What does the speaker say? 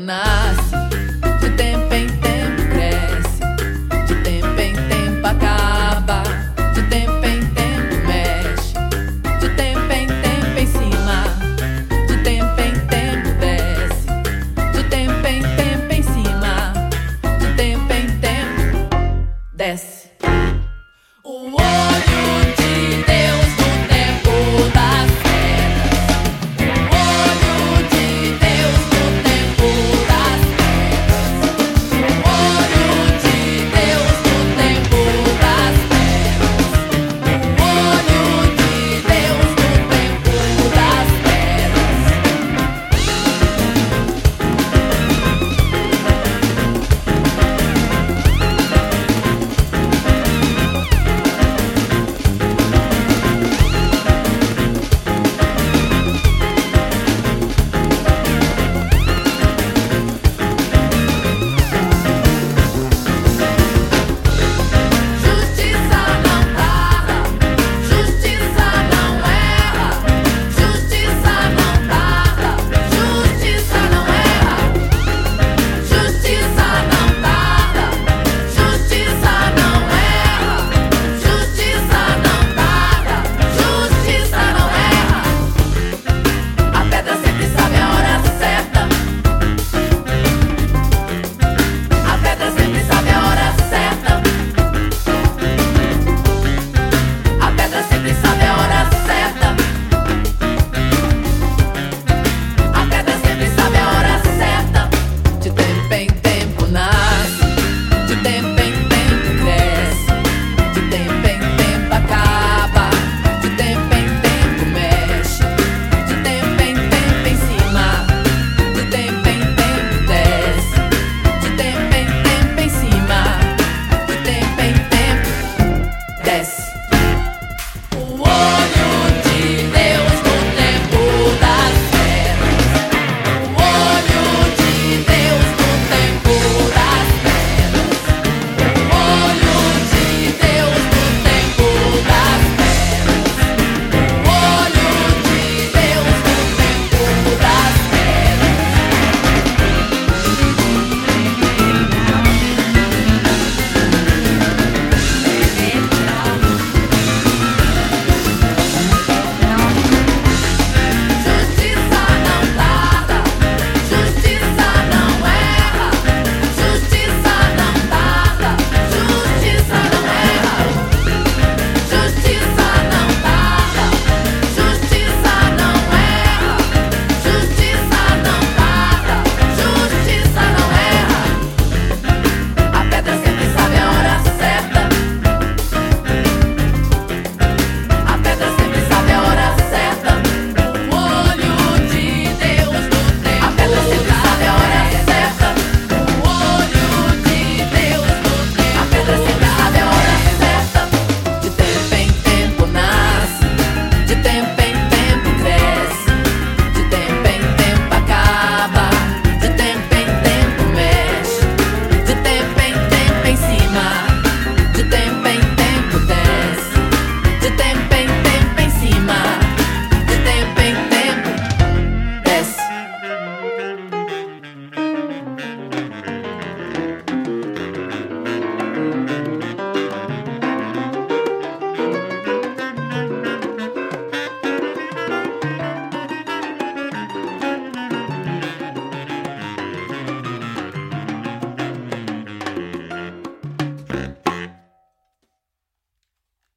nasce.